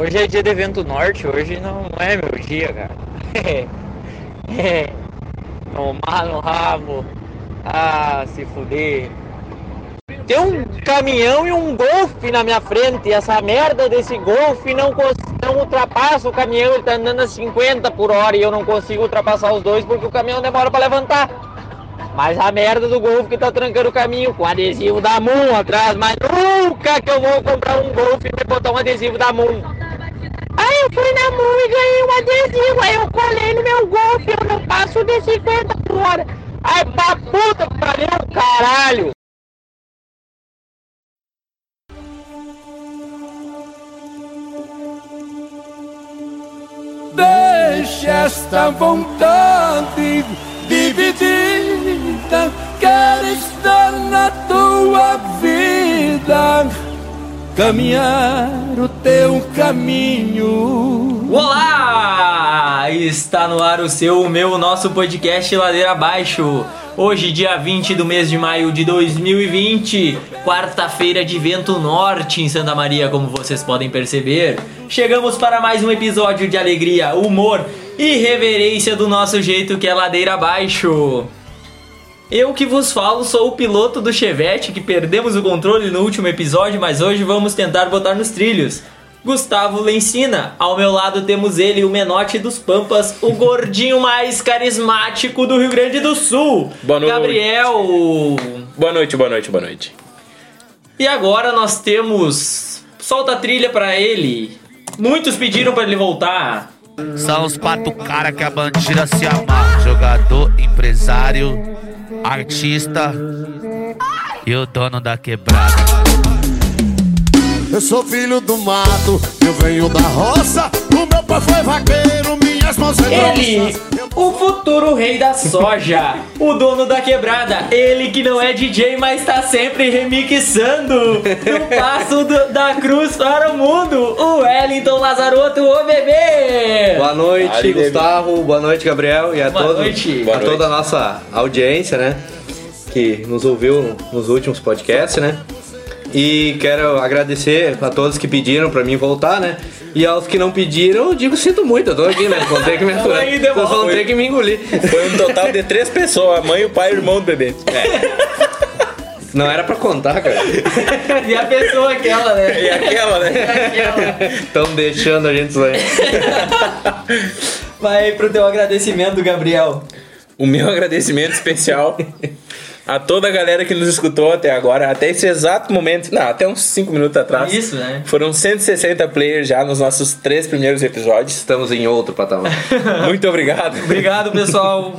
Hoje é dia de evento norte, hoje não é meu dia, cara. Tomar no rabo. Ah, se fuder. Tem um caminhão e um golfe na minha frente. E essa merda desse golfe não, não ultrapassa o caminhão. Ele tá andando a 50 por hora e eu não consigo ultrapassar os dois porque o caminhão demora para levantar. Mas a merda do golfe que tá trancando o caminho com adesivo da Moon atrás. Mas nunca que eu vou comprar um golfe e botar um adesivo da Moon. Fui na Moon e ganhei um adesivo. Aí eu colei no meu golfe. Eu não passo de 50 por hora. Ai, pra puta pariu, caralho. Deixa esta vontade dividida, quero estar na tua vida, caminhar o teu caminho. Olá! Está no ar o seu, o meu, o nosso podcast Ladeira Abaixo. Hoje, dia 20 do mês de maio de 2020, quarta-feira de vento norte em Santa Maria, como vocês podem perceber. Chegamos para mais um episódio de alegria, humor e reverência do nosso jeito que é ladeira abaixo. Eu que vos falo sou o piloto do Chevette que perdemos o controle no último episódio, mas hoje vamos tentar botar nos trilhos. Gustavo Lencina. Ao meu lado temos ele, o menote dos Pampas, o gordinho mais carismático do Rio Grande do Sul. Boa noite. Gabriel. Boa noite, boa noite, boa noite. E agora nós temos. Solta a trilha pra ele. Muitos pediram pra ele voltar. São os quatro cara que a bandida se amarra. Jogador, empresário, artista e o dono da quebrada. Eu sou filho do mato, eu venho da roça. O meu pai foi vaqueiro, minhas mãos Ele, grossas. o futuro rei da soja, o dono da quebrada, ele que não é DJ, mas tá sempre remixando no passo do- da cruz para o mundo, o Wellington Lazaroto, o bebê! Boa noite, Ali, David. Gustavo. Boa noite, Gabriel. E a, Boa todo, noite. a toda a nossa audiência, né? Que nos ouviu nos últimos podcasts, né? E quero agradecer a todos que pediram pra mim voltar, né? E aos que não pediram, eu digo sinto muito, eu tô aqui, né? Vão ter que me aturar. aí, Vocês devolve. vão ter que me engolir. Foi um total de três pessoas, a mãe, o pai e o irmão do bebê. Não era pra contar, cara. E a pessoa aquela, né? E aquela, né? Aquela. Estão deixando a gente sair. Vai pro teu agradecimento, Gabriel. O meu agradecimento especial a toda a galera que nos escutou até agora, até esse exato momento, não, até uns 5 minutos atrás. Isso, né? Foram 160 players já nos nossos três primeiros episódios. Estamos em outro patamar. Muito obrigado. Obrigado, pessoal.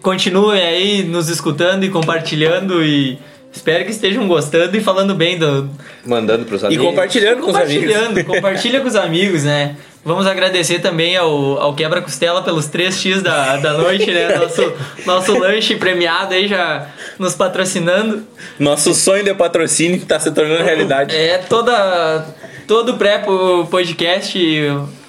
Continuem aí nos escutando e compartilhando e Espero que estejam gostando e falando bem do. Mandando pros amigos. E compartilhando, compartilhando com os amigos. compartilha com os amigos, né? Vamos agradecer também ao, ao Quebra Costela pelos 3x da, da noite, né? Nosso, nosso lanche premiado aí já nos patrocinando. Nosso sonho de patrocínio que tá se tornando realidade. É, toda, todo pré-podcast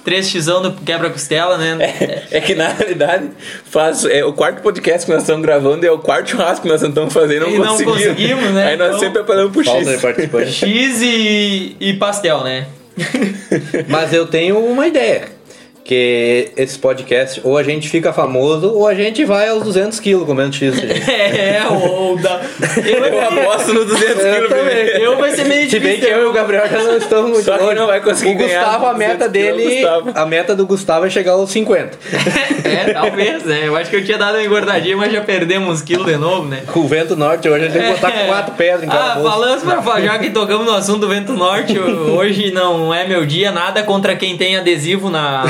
3xão do quebra-costela, né? É, é, que na realidade faz, é, o quarto podcast que nós estamos gravando é o quarto churrasco que nós estamos fazendo e não, não conseguimos. conseguimos né? Aí nós então, sempre apelamos pro X. X e, e pastel, né? Mas eu tenho uma ideia. Que esse podcast, ou a gente fica famoso, ou a gente vai aos 200 quilos comendo X. gente. É, ou da. Eu, Eu aposto no 200 Eu quilos também. eu vai ser meio Se bem que difícil. eu e o Gabriel já não estamos muito Só longe. não vai conseguir o Gustavo, a 200 meta dele, a meta do Gustavo é chegar aos 50. É, talvez, né? Eu acho que eu tinha dado uma engordadinha, mas já perdemos uns quilos de novo, né? Com o vento norte, hoje a gente tem que botar É. quatro pedras em cada Ah, falando pra falar, já que tocamos no assunto do vento norte, hoje não é meu dia, nada contra quem tem adesivo na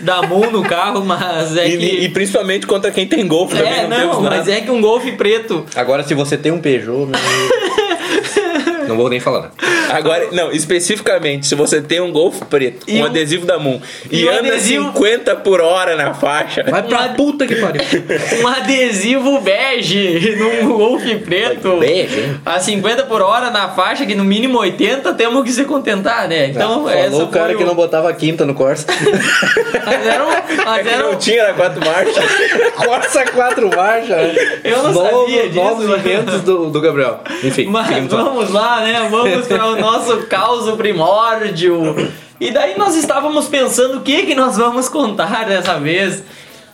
da Moon no carro, mas é E, que. e principalmente contra quem tem golfe também. é, não, não, mas é que um golfe preto. Agora, se você tem um Peugeot, meu não vou nem falar. Agora, não, especificamente, se você tem um Golf preto, E um um- adesivo da Moon, e, e um anda adesivo- 50 por hora na faixa, Vai pra puta que pariu. Um adesivo bege num golfe preto. Bege, hein? A 50 por hora na faixa, que no mínimo 80, temos que se contentar, né? Então, essa Falou o cara foi que não botava quinta no Corsa. Mas era um- mas é era um- não tinha na quatro marchas. Corsa quatro marchas. né? Eu não novos, sabia disso, Novos mas- inventos do, do Gabriel. Enfim, Mas seguimos lá. Lá, né? Vamos para o nosso caos primórdio. E daí nós estávamos pensando o que que nós vamos contar dessa vez.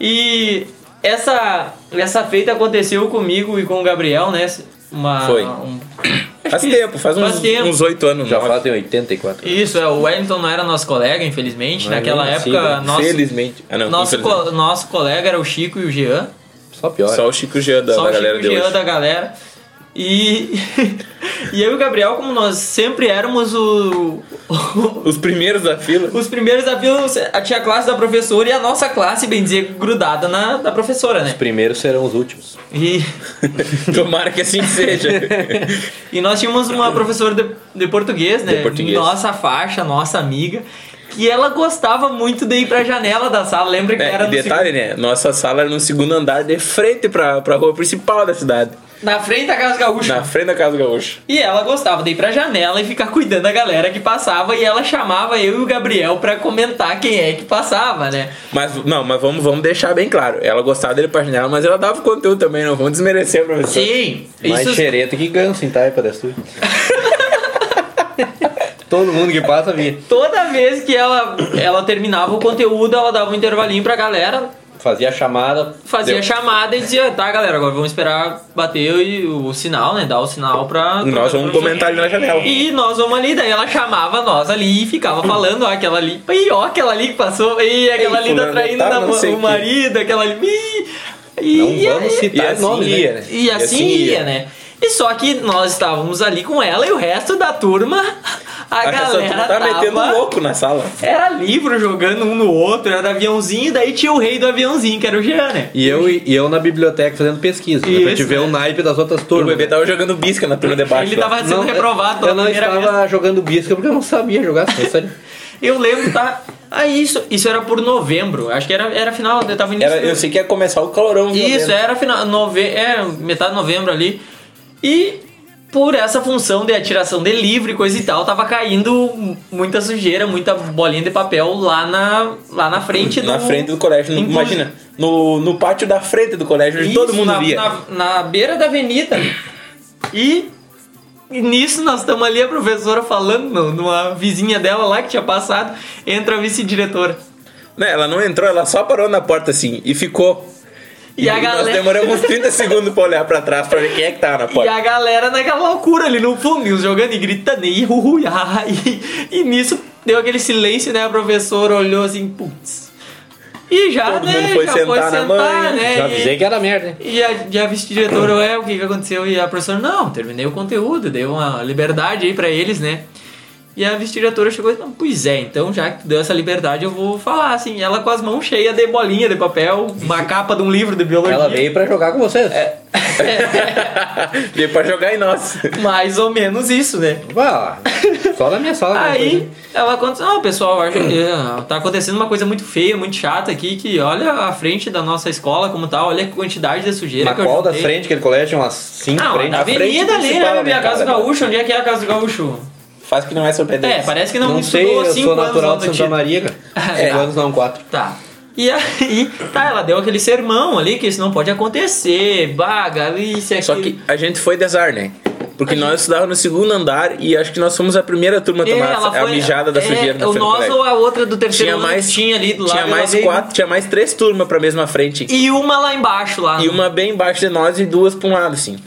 E essa essa feita aconteceu comigo e com o Gabriel, né? Uma, Foi. um- Faz tempo, faz Faz uns tempo. uns oito anos. Já nove. fazem 84. Isso, é, o Wellington não era nosso colega, infelizmente. Não é Naquela nem época, nascido. nosso, Felizmente. Ah, não, nosso, co- nosso colega era o Chico e o Jean. Só pior. Só o Chico Jean da, só da o galera Chico de e o Jean hoje. da galera. E, e eu e o Gabriel, como nós sempre éramos o, Os primeiros da fila. os primeiros desafios, tinha a classe da professora e a nossa classe, bem dizer, grudada na da professora, né? Os primeiros serão os últimos. E, Tomara que assim seja. e nós tínhamos uma professora de, de português, né? De português. Nossa faixa, nossa amiga. Que ela gostava muito de ir pra janela da sala. Lembra que É, era no detalhe, né? Nossa sala era no segundo andar de frente pra, pra rua principal da cidade. Na frente da Casa Gaúcha. Na frente da Casa Gaúcha. E ela gostava de ir pra janela e ficar cuidando da galera que passava. E ela chamava eu e o Gabriel pra comentar quem é que passava, né? Mas, não, mas vamos, vamos deixar bem claro. Ela gostava dele pra janela, mas ela dava conteúdo também, não vamos desmerecer a professora. Sim, Mais isso. xereta que ganso em taipa sua. Todo mundo que passa via. Toda vez que ela, ela terminava o conteúdo, ela dava um intervalinho pra galera, Fazia a chamada. fazia deu. chamada e dizia, tá galera, agora vamos esperar bater o, o sinal, né? Dar o sinal pra. Nós vamos comentar ali na janela. E nós vamos ali, daí ela chamava nós ali e ficava falando, ó, aquela ali, ih, ó, aquela ali que passou, ih, aquela Ei, ali tá fulano, traindo tá, o marido, aquela ali, e, Não e- vamos e- citar e assim nomes, né? ia, né? e assim ia, né? E só que nós estávamos ali com ela e o resto da turma, a, A galera tá metendo louco na sala. Era livro jogando um no outro, era aviãozinho, daí tinha o rei do aviãozinho, que era o Jean, né? E eu, e eu na biblioteca fazendo pesquisa, né, pra te ver né? o naipe das outras O turmas. bebê né? tava jogando bisca na turma de baixo. Ele tava sendo reprovado pela Eu não estava vez. jogando bisca porque eu não sabia jogar. não. Eu lembro, tá? Ah, isso, isso era por novembro. Acho que era, era final, eu tava início. Era, do- eu sei que ia começar o calorão. Isso, violento. era final, nove... é, metade de novembro ali. E por essa função de atiração de livro e coisa e tal, tava caindo muita sujeira, muita bolinha de papel lá na, lá na frente do... Na frente do colégio. Imagina, no, no pátio da frente do colégio, onde Isso, todo mundo na, via. Na, na beira da avenida. E, e nisso nós estamos ali, a professora falando, numa vizinha dela lá que tinha passado, entra a vice-diretora. Né, ela não entrou, ela só parou na porta assim e ficou. E a nós galera- demoramos uns 30 segundos pra olhar pra trás pra ver quem é que tava na E porta. a galera naquela loucura ali no fundo, e jogando e gritando, e, uhu, e, e, e nisso deu aquele silêncio, né? A professora olhou assim, putz. E já, Todo né? mundo foi já sentar foi na sentar, manha, né? Já e- avisei que era merda, hein? E a, e a vice-diretora, o que que aconteceu? E a professora, não, terminei o conteúdo, deu uma liberdade aí pra eles, né? E a vice-diretora chegou e disse, pois é, então já que deu essa liberdade, eu vou falar, assim, ela com as mãos cheias de bolinha de papel, uma capa de um livro de biologia. Ela veio pra jogar com vocês. É. Veio pra jogar em nós. Mais ou menos isso, né? Vá, só na minha sala. Aí ela conta, não, pessoal, acho que é, tá acontecendo uma coisa muito feia, muito chata aqui, que olha a frente da nossa escola como tá, olha a quantidade de sujeira Mas que qual da frente aquele colégio tinha umas cinco Não, frentes? na a frente avenida ali, principal, né, né, a Casa do? Gaúcho, onde é que é a Casa do Gaúcho? Faz que não é surpreendente. É, parece que não, Não sei, eu sou natural de Santa Tito. Maria, cara. É. Cinco anos não, quatro. Tá. E aí, tá, ela deu aquele sermão ali que isso não pode acontecer, baga, isso e Só que a gente foi de azar, né? Porque nós estudávamos no segundo andar e acho que nós fomos a primeira turma a É, tomar ela a foi- mijada da é, sujeira na o frente nós ou a outra do terceiro Tinha mais, tinha ali do lado. tinha mais veio- quatro, tinha mais três turmas pra mesma frente. E uma lá embaixo, lá. E uma bem embaixo de nós e duas pra um lado, assim.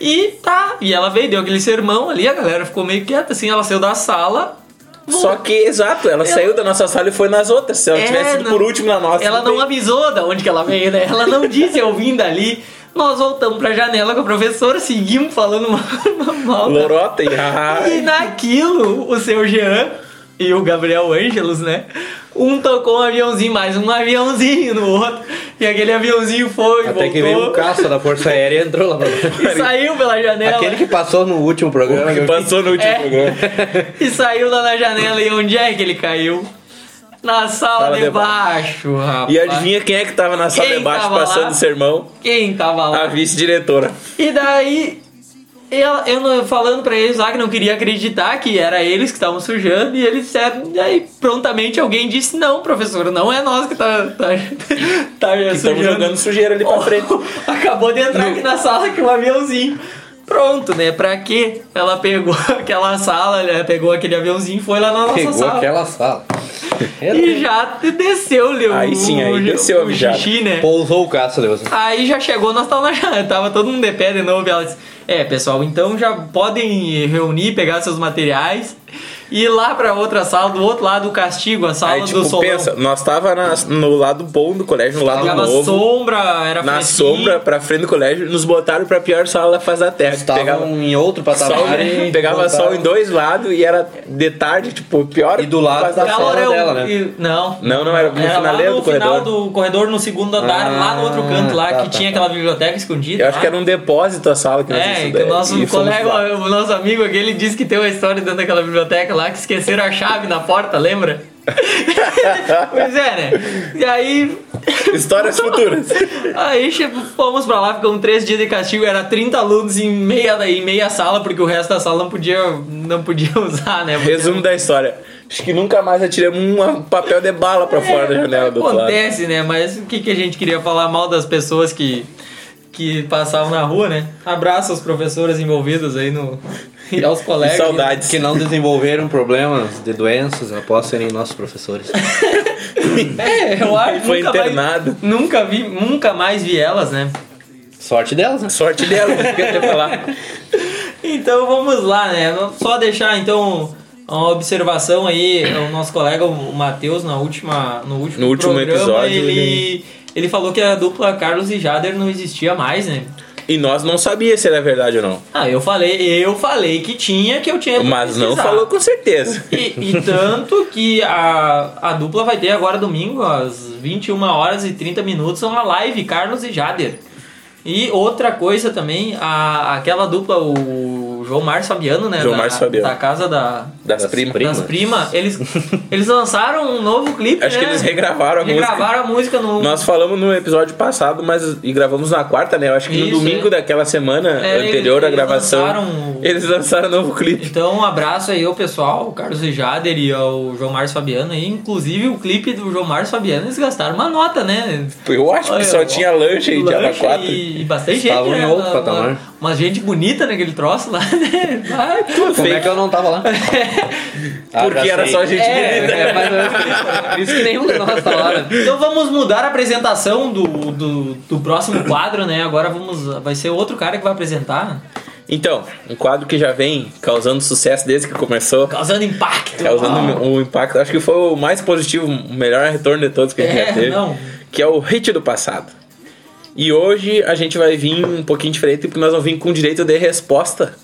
E tá, e ela veio, deu aquele sermão ali, a galera ficou meio quieta, assim, ela saiu da sala. Só que, exato, ela, saiu da nossa sala e foi nas outras. Se ela É, tivesse ido não- por último na nossa. Ela não tem- avisou da onde que ela veio, né? Ela não disse eu vim dali. Nós voltamos pra janela com a professora, seguimos falando mal, mal da- Lorota e E naquilo, o seu Jean e o Gabriel Ângelos, né? Um tocou um aviãozinho, mais um aviãozinho no outro. E aquele aviãozinho foi, Até voltou. que veio um caça da Força Aérea e entrou lá pra E saiu pela janela. Aquele que passou no último programa. que passou no último É. programa. E saiu lá na janela e onde é que ele caiu? Na sala Sala de de baixo, rapaz. E adivinha quem é que tava na sala Quem de baixo lá? passando o sermão? Quem tava lá? A vice-diretora. E daí, eu, eu falando pra eles lá que não queria acreditar que era eles que estavam sujando, e eles disseram, e aí prontamente alguém disse, não, professor, não é nós que tá, tá, tá Estamos sujando. jogando sujeira ali pra frente. Acabou de entrar aqui na sala com um aviãozinho. Pronto, né? Pra quê? Ela pegou aquela sala, né? pegou aquele aviãozinho e foi lá na nossa Pegou sala. aquela sala. E já desceu, Leo. Aí sim, aí o, desceu o xixi, né? Pousou o caço, Deus. Aí já chegou, nós tava, na, tava todo mundo de pé de novo. E ela disse: É, pessoal, então já podem reunir, pegar seus materiais e ir lá pra outra sala, do outro lado do castigo, a sala Aí, do tipo, solão. pensa, nós tava na- no lado bom do colégio, no lado Pegava novo. sombra, era Na fresquinho. sombra, pra frente do colégio, nos botaram pra pior sala da face da terra. Estavam Pegava em outro sol, patamar e pegava voltaram. sol em dois lados e era de tarde, tipo, pior. E do lado da da terra. sala Calorão. dela, né? E- Não. Não, não, era no Era lá no do final corredor. do corredor, no segundo andar, Ah, lá no outro canto, lá tá, que tá, tinha tá. aquela biblioteca escondida. Eu acho lá. que era um depósito a sala que nós É, estudamos. o nosso colega, o nosso amigo aqui, ele disse que tem uma história dentro daquela biblioteca lá que esqueceram a chave na porta, lembra? pois é, né? E aí. Histórias futuras. Aí che- fomos pra lá, ficamos três dias de castigo, era 30 alunos em meia, em meia sala, porque o resto da sala não podia, não podia usar, né? Resumo da história. Acho que nunca mais atiramos um papel de bala pra fora da janela do. Acontece, né? Mas o que, que a gente queria falar mal das pessoas que, que passavam na rua, né? Abraço aos professores envolvidos aí no. E aos colegas. Saudades. Que não desenvolveram problemas de doenças após serem nossos professores. É, eu acho Foi nunca mais- internado. nunca vi, nunca mais vi elas, né? Sorte delas, né? Sorte dela, não queria até falar. Então vamos lá, né? Só deixar então uma observação aí, o nosso colega o Matheus na última no último, No último programa, episódio, ele, ele- ele falou que a dupla Carlos e Jader não existia mais, né? E nós não sabia se era verdade ou não. Ah, eu falei, eu falei que tinha, que eu tinha Mas não falou com certeza. E, e tanto que a, a dupla vai ter agora domingo, às 21 horas e 30 minutos, uma live, Carlos e Jader. E outra coisa também, a, aquela dupla, o João Márcio Fabiano, né? João da, Márcio Fabiano. Da casa da, Das, Das primas. primas. das primas, eles, eles lançaram um novo clipe, Acho que né? eles regravaram a música. Regravaram a música no... Nós falamos no episódio passado, mas e gravamos na quarta, né? Eu acho que no Isso, domingo é. daquela semana É, anterior eles- à gravação, eles lançaram- eles lançaram um novo clipe. Então, um abraço aí ao pessoal, o Carlos e Jader e ao João Márcio Fabiano aí. Inclusive, o clipe do João Márcio Fabiano, eles gastaram uma nota, né? Eu acho que Olha, só tinha lanche e lanche Diaba 4. E, e bastante gente. Estavam em né? outro patamar. Uma, uma gente bonita naquele troço lá, né? Ah, tudo Como é que eu não tava lá? Ah, Porque era sei. só gente É, bonita. É, mas é por isso, que nenhum de nós tá lá, né? Então vamos mudar a apresentação do, do, do próximo quadro, né? Agora vamos. Vai ser outro cara que vai apresentar, Então, um quadro que já vem causando sucesso desde que começou. causando impacto. Causando Ah. um impacto, acho que foi o mais positivo, o melhor retorno de todos que a gente É, já teve. não. Que é o hit do passado. E hoje a gente vai vir um pouquinho diferente, porque nós vamos vir com direito de resposta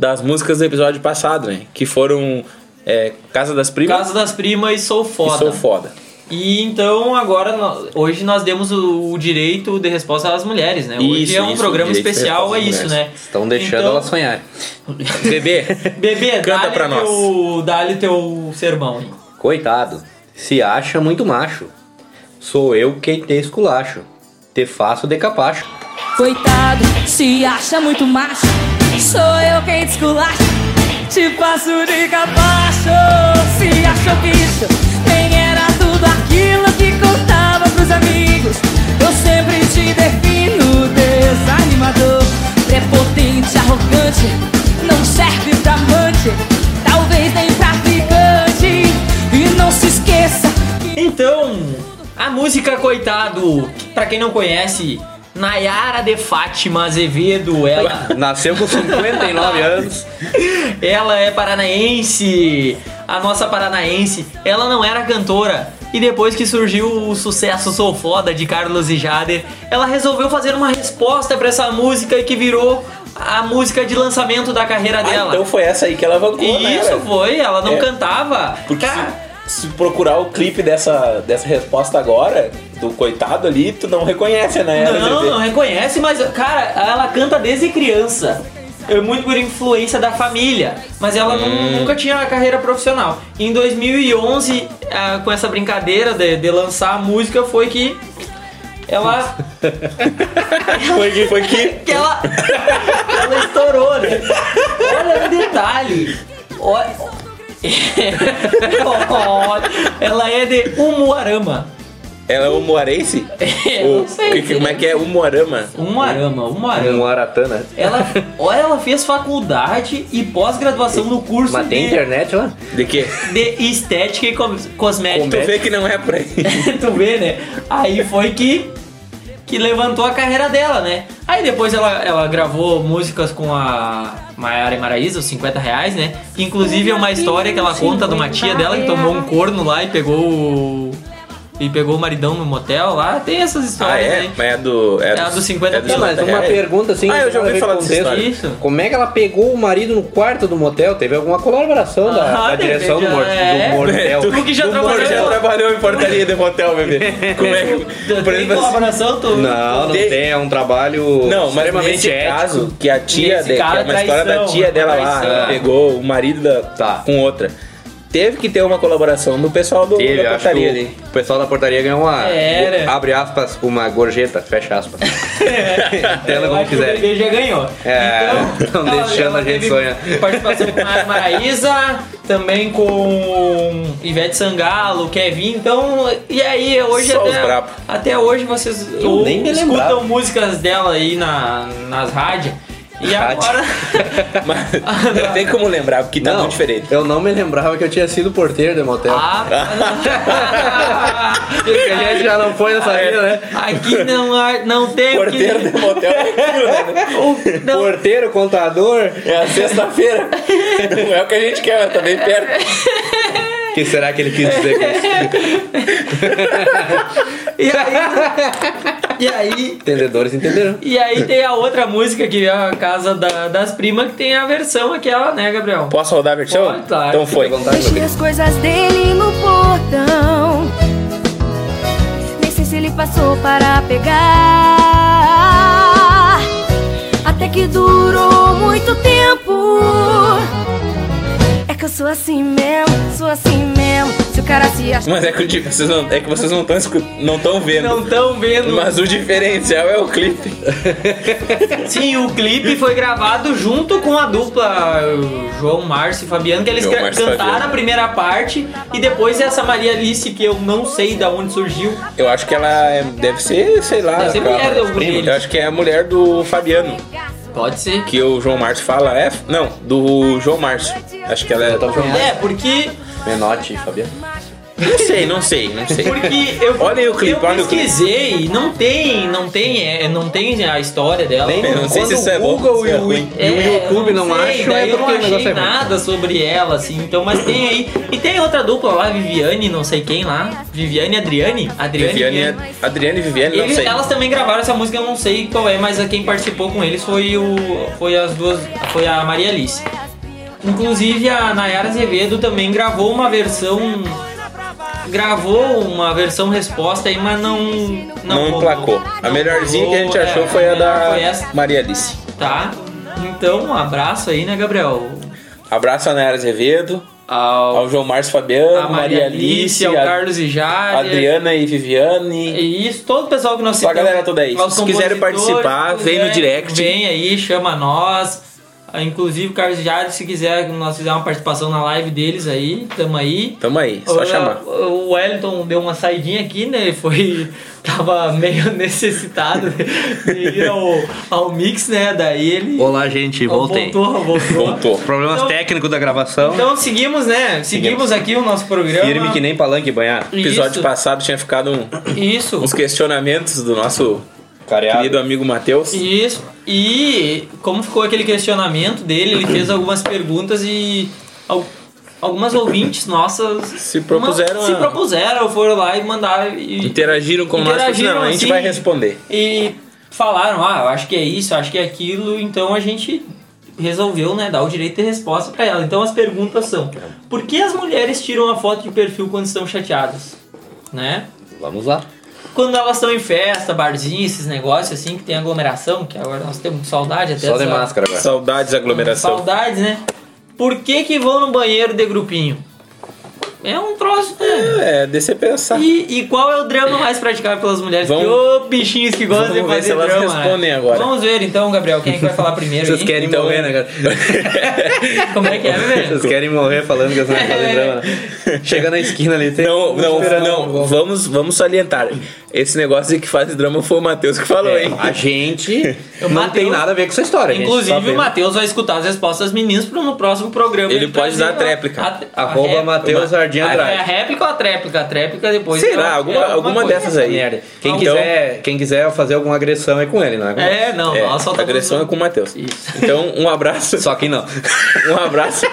das músicas do episódio passado, né? Que foram é, Casa das Primas Casa das Primas e Sou e Foda. Sou Foda. E então agora, hoje nós demos o, direito de resposta às mulheres, né? Hoje Isso, é um isso, programa especial, é isso, né? Estão deixando Então, ela sonhar. Bebê, Bebê, Canta pra nós. teu, dá-lhe teu sermão aí. Coitado, se acha muito macho. Sou eu quem te esculacho. Te faço de capacho. Coitado, se acha muito macho. Sou eu quem te esculacha. Te passo de capacho. Se acha bicho, nem era tudo aquilo que contava pros amigos. Eu sempre te defino desanimador. Prepotente, arrogante, não serve pra amante. Talvez nem pra ficante. E não se esqueça que Então, a música Coitado, pra quem não conhece, Nayara de Fátima Azevedo, ela, Nasceu com 59 anos. ela é paranaense, a nossa paranaense, ela não era cantora. E depois que surgiu o sucesso Sou Foda de Carlos e Jader, ela resolveu fazer uma resposta pra essa música e que virou a música de lançamento da carreira Ah, dela. então foi essa aí que ela avancou, E né? isso foi, ela não É. cantava. Porque Cara, se, se procurar o clipe dessa, dessa resposta agora, do coitado ali, tu não reconhece, né? Não, não reconhece, mas, cara, ela canta desde criança. É muito por influência da família, mas ela Hum. nunca tinha carreira profissional. Em 2011, ah, com essa brincadeira de, de lançar a música, foi que ela, Foi que, foi que que ela, ela estourou, né? Olha um detalhe. Olha, Olha, ela é de Umuarama. Ela é humorense? Eu O- não sei. que- Como é que é? Humorama. Um arama, um arama. Um aratana. Ela, olha, ela fez faculdade e pós-graduação no curso Mas tem de, internet lá? De quê? de estética e cos- cosmética. Tu vê que não é por aí. tu vê, né? Aí foi que que levantou a carreira dela, né? Aí depois ela, ela gravou músicas com a Maiara e Maraísa, os 50 reais, né? Que inclusive é uma história que ela conta de uma tia dela que tomou um corno lá e pegou o. E pegou o maridão no motel lá. Tem essas Ah, histórias é? aí. Mas é do. É, É a dos 50 é Não, mas 50 uma reais. pergunta assim. Ah, eu já ouvi falar com dessa história. Isso. Como é que ela pegou o marido no quarto do motel? Teve alguma colaboração da, Ah, da direção do, mor é. do motel? Tu que já O trabalhou- já trabalhou em portaria de motel, bebê. Como é que. Por Tem exemplo, assim, colaboração, tu. Não, não Tem- tem. É um trabalho Não, mas extremamente ético. caso, que a tia, Nesse de, que caso, é uma história da tia dela lá, pegou o marido da, Tá. com outra. Teve que ter uma colaboração do pessoal do, Teve, da acho que portaria o, ali. o pessoal da portaria ganhou uma. Era. Abre aspas, uma gorjeta, fecha aspas. Entenda Eu como que o quiser. bebê já ganhou. É, então, não deixando a gente sonhar. Participação com a Maraísa, também com Ivete Sangalo, Kevin. Então, e aí, hoje Só até, até hoje vocês ou- escutam músicas dela aí na, nas rádios. E agora. Mas não tem como lembrar, porque tá não, muito diferente. Eu não me lembrava que eu tinha sido porteiro de motel. Ah, Que a gente já não foi nessa vida, né? aqui não, há- não tem o que- Porteiro de motel é aquilo, né? não, Porteiro, contador. É a sexta-feira. Não é o que a gente quer, mas tá bem perto. O que será que ele quis dizer com isso? E aí, e aí Entendedores entenderam. E aí tem a outra música que é a Casa da- das Primas, que tem a versão aquela, né, Gabriel? Posso rodar a versão? Pode, claro. Então foi. Vontade, Deixei as coisas dele no portão. Nem sei se ele passou para pegar. Até que durou muito tempo. Que eu sou assim mesmo, sou assim mesmo. Se o cara se acha. Mas é que, vocês não, é que vocês não estão não tão vendo. Não estão vendo. Mas o diferencial é o clipe. Sim, o clipe foi gravado junto com a dupla João Márcio e Fabiano, que eles João e cantaram Fabiano. a primeira parte e depois essa Maria Alice, que eu não sei da onde surgiu. Eu acho que ela é- deve ser, sei lá. Deve ser mulher de algum prima. deles. Eu acho que é a mulher do Fabiano. Pode ser. Que o João Márcio fala. É? Não, do João Márcio. Acho que ela é. É, porque. Menotti, Fabiano. Não sei, não sei, não sei. Porque eu, Olhem o clipe, eu olha o clipe. pesquisei, não tem, não tem, é, não tem a história dela. Nem não sei se isso é o bom Google e é o, e o YouTube não, sei, acham, é eu não achei é ruim. nada sobre ela, assim, então, mas tem aí. E tem outra dupla lá, Viviane, não sei quem lá. Viviane e Adriane? Adriane. Viviane, Adriane e Viviane, não Eles- sei. elas também gravaram essa música, eu não sei qual é, mas quem participou com eles foi o. Foi as duas. Foi a Maria Alice. Inclusive a Nayara Azevedo também gravou uma versão. Gravou uma versão resposta aí, mas não. Não, Não emplacou. A Não melhorzinha que a gente achou é, foi a melhor da Foi Maria Alice. tá? Então, um abraço aí, né, Gabriel? Abraço a Nayara Azevedo, Ao, ao João Márcio Fabiano, a Maria Alice, ao a Carlos e Jari. Adriana e Viviane. E isso, todo o pessoal que nós Só a citamos, galera toda aí. Se quiserem participar, vem no quiser, direct. Vem aí, chama nós. Ah, Inclusive, o Carlos Jari, se quiser que nós fizermos uma participação na live deles aí, tamo aí. Tamo aí, só O- chamar. O Wellington deu uma saidinha aqui, né? Ele foi. Tava meio necessitado de ir ao, ao mix, né? Daí ele. Olá, gente, voltei. Voltou, voltou. Voltou. Problemas Então- técnicos da gravação. Então seguimos, né? Seguimos aqui o nosso programa. Firme que nem palanque banhar. No episódio Isso. passado tinha ficado um- Isso. uns questionamentos do nosso Careado. querido amigo Matheus. Isso. E como ficou aquele questionamento dele, ele fez algumas perguntas e al- algumas ouvintes nossas Se propuseram uma- se propuseram, foram lá e mandaram e Interagiram com nós, Interagiram, não, a gente assim. vai responder. e falaram, ah, eu acho que é isso, acho que é aquilo, então a gente resolveu, né, dar o direito de resposta pra ela. Então as perguntas são: por que as mulheres tiram a foto de perfil quando estão chateadas, né? Vamos lá. Quando elas estão em festa, barzinho, esses negócios assim que tem aglomeração, que agora nós temos saudade até Só de máscara agora. Saudades aglomeração. Saudades, né? Por que que vão no banheiro de grupinho? É um troço, né? É, descer pensar. E, e qual é o drama mais praticado pelas mulheres? Vamos- que ô bichinhos que gostam Vamos de ver fazer se elas drama. né? respondem agora. Vamos ver então, Gabriel, quem é que vai falar primeiro Vocês aí? querem Então- morrer, né, cara? Como é que é, Vocês velho? querem morrer falando que as mulheres fazem drama, né? Chega na esquina ali, tem Não, não, esperar, não, vamos, vamos salientar. Esse negócio de que faz drama foi o Matheus que falou, É, hein? a gente O não Mateus- tem nada a ver com essa história. Inclusive, o Matheus vai escutar as respostas das meninas pro, no próximo programa. Ele pode dar a tréplica. a- a Arroba Matheus Jardim a- Andrade. É a réplica ou a tréplica? A tréplica depois. Será? é- Alguma- é alguma dessas aí. Merda. Quem, Então- quiser, quem quiser fazer alguma agressão é com ele, não é com. É, não, É, nós só a agressão é com o Matheus. Isso. Então, um abraço. Só que não. Um abraço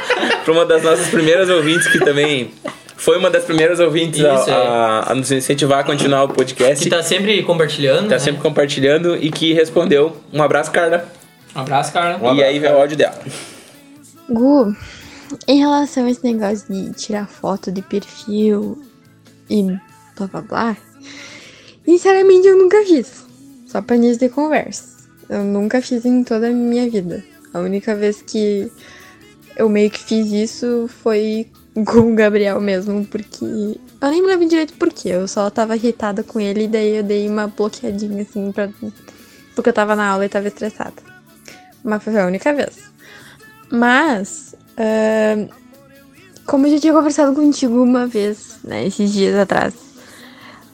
para uma das nossas primeiras ouvintes que também foi uma das primeiras ouvintes a- Isso, é. a, a nos incentivar a continuar o podcast. Que tá sempre compartilhando. Tá né? sempre compartilhando e que respondeu. Um abraço, Carla. Um abraço, cara. e aí vem o áudio dela. Gu, em relação a esse negócio de tirar foto de perfil e blá blá blá, sinceramente eu nunca fiz. Só pra início de conversa. Eu nunca fiz em toda a minha vida. A única vez que eu meio que fiz isso foi com o Gabriel mesmo, porque. Eu nem me lembro direito por quê. Eu só tava irritada com ele e daí eu dei uma bloqueadinha assim pra. Porque eu tava na aula e tava estressada. Mas foi a única vez. Mas, ahn, como eu já tinha conversado contigo uma vez, né, esses dias atrás,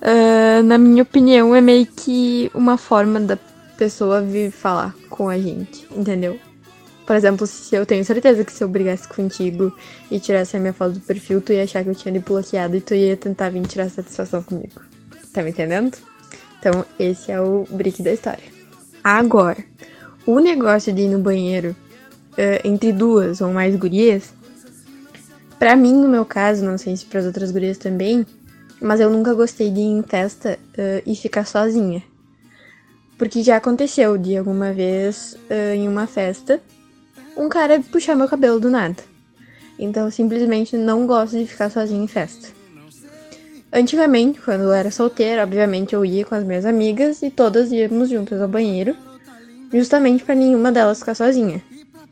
ahn, na minha opinião, é meio que uma forma da pessoa vir falar com a gente, entendeu? Por exemplo, se eu tenho certeza que se eu brigasse contigo e tirasse a minha foto do perfil, tu ia achar que eu tinha lhe bloqueado e tu ia tentar vir tirar satisfação comigo. Tá me entendendo? Então, esse é o brick da história. Agora, o negócio de ir no banheiro eh, entre duas ou mais gurias, pra mim, no meu caso, não sei se pras outras gurias também, mas eu nunca gostei de ir em festa eh, e ficar sozinha. Porque já aconteceu de alguma vez eh, em uma festa um cara puxar meu cabelo do nada. Então simplesmente não gosto de ficar sozinha em festa. Antigamente, quando eu era solteira, obviamente eu ia com as minhas amigas e todas íamos juntas ao banheiro, justamente para nenhuma delas ficar sozinha.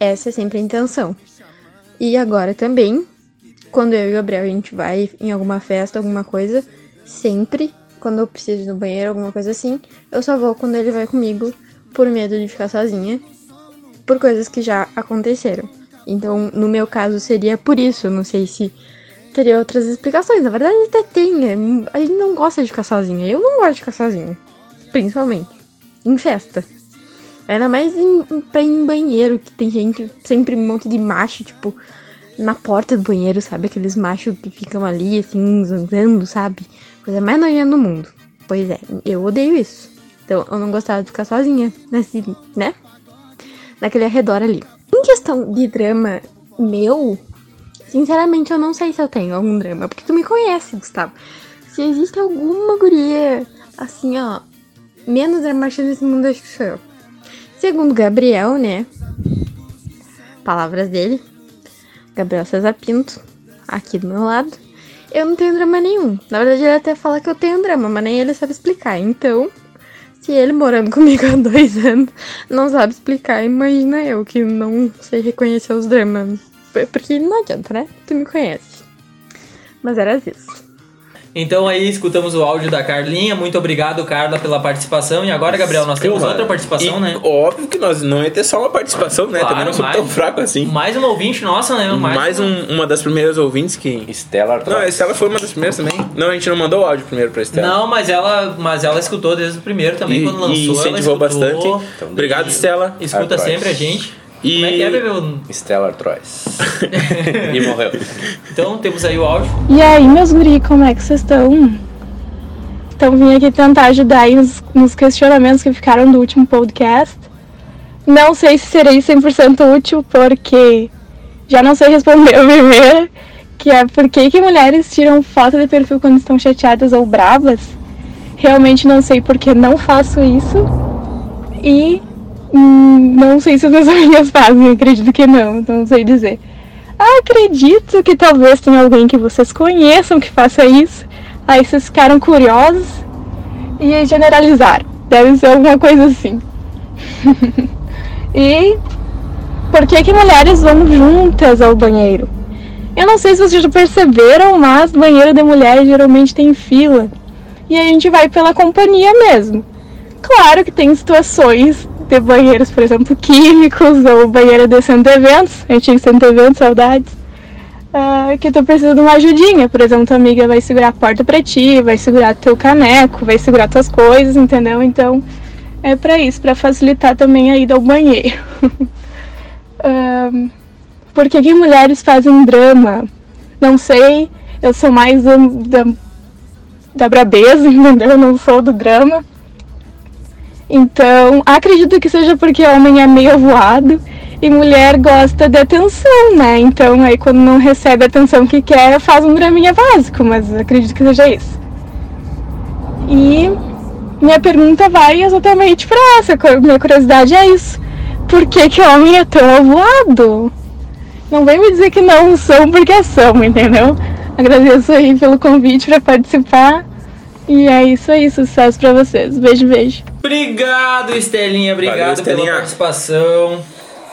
Essa é sempre a intenção. E agora também, quando eu e o Gabriel a gente vai em alguma festa, alguma coisa, sempre, quando eu preciso ir no banheiro, alguma coisa assim, eu só vou quando ele vai comigo, por medo de ficar sozinha, por coisas que já aconteceram. Então, no meu caso, seria por isso. Não sei se teria outras explicações. Na verdade, até tem. é, A gente não gosta de ficar sozinha. Eu não gosto de ficar sozinha. Principalmente. Em festa. Ainda mais em, em- banheiro, que tem gente, sempre um monte de macho, tipo, na porta do banheiro, sabe? Aqueles machos que ficam ali, assim, zanzando, sabe? Coisa mais nojenta do mundo. Pois é, eu odeio isso. Então, eu não gostava de ficar sozinha, nesse, né? Naquele arredor ali. Em questão de drama meu, sinceramente, eu não sei se eu tenho algum drama. Porque tu me conhece, Gustavo. Se existe alguma guria, assim, ó, menos dramática nesse mundo, acho que sou eu. Segundo Gabriel, né? Palavras dele. Gabriel César Pinto, aqui do meu lado. Eu não tenho drama nenhum. Na verdade, ele até fala que eu tenho drama, mas nem ele sabe explicar. Então, se ele morando comigo há dois anos não sabe explicar, imagina eu que não sei reconhecer os dramas. Porque não adianta, né? Tu me conhece. Mas era isso. Então aí escutamos o áudio da Carlinha. Muito obrigado, Carla, pela participação. E agora, Gabriel, nós temos Mano, outra participação, e né? Óbvio que nós não ia ter só uma participação, né? Claro, Também não somos mais- tão fracos assim. Mais uma ouvinte nossa, né? Mais, um- uma das primeiras ouvintes que. Estela Não, a Estela foi uma das primeiras também. Não, a gente não mandou o áudio primeiro pra Estela. Não, mas ela, mas ela escutou desde o primeiro também, E, quando lançou. e ela incentivou escutou. bastante. Obrigado, Estela. Escuta sempre a gente. E- Como é que é, bebê? Stellar Trois. e morreu. Então temos aí o áudio. E aí, meus guri, como é que vocês estão? Então vim aqui tentar ajudar aí nos, nos questionamentos que ficaram do último podcast. Não sei se serei 100% útil, porque já não sei responder a primeira, que é por que, que mulheres tiram foto de perfil quando estão chateadas ou bravas. Realmente não sei porque não faço isso. E não sei se as minhas amigas fazem, acredito que não, então não sei dizer. Acredito que talvez tenha alguém que vocês conheçam que faça isso. Aí vocês ficaram curiosos e generalizaram. Deve ser alguma coisa assim. e por que, que mulheres vão juntas ao banheiro? Eu não sei se vocês já perceberam, mas banheiro de mulher geralmente tem fila. E a gente vai pela companhia mesmo. Claro que tem situações de banheiros, por exemplo, químicos ou banheiro de centro de eventos, antigo centro de eventos, saudades. ah, que tu precisa de uma ajudinha. Por exemplo, tua amiga vai segurar a porta pra ti, vai segurar teu caneco, vai segurar tuas coisas, entendeu? Então é pra isso, pra facilitar também a ida ao banheiro. Ahn, por que, que mulheres fazem drama? Não sei, eu sou mais da, da, da brabeza, entendeu? Eu não sou do drama. Então, acredito que seja porque homem é meio voado e mulher gosta de atenção, né? Então, aí quando não recebe a atenção que quer, faz um draminha básico, mas acredito que seja isso. E minha pergunta vai exatamente para essa, minha curiosidade é isso. Por que que homem é tão avoado? Não vem me dizer que não são porque são, entendeu? Agradeço aí pelo convite para participar. E é isso aí, sucesso pra vocês. Beijo, beijo. Obrigado, Estelinha. Obrigado Valeu, pela Estelinha. participação.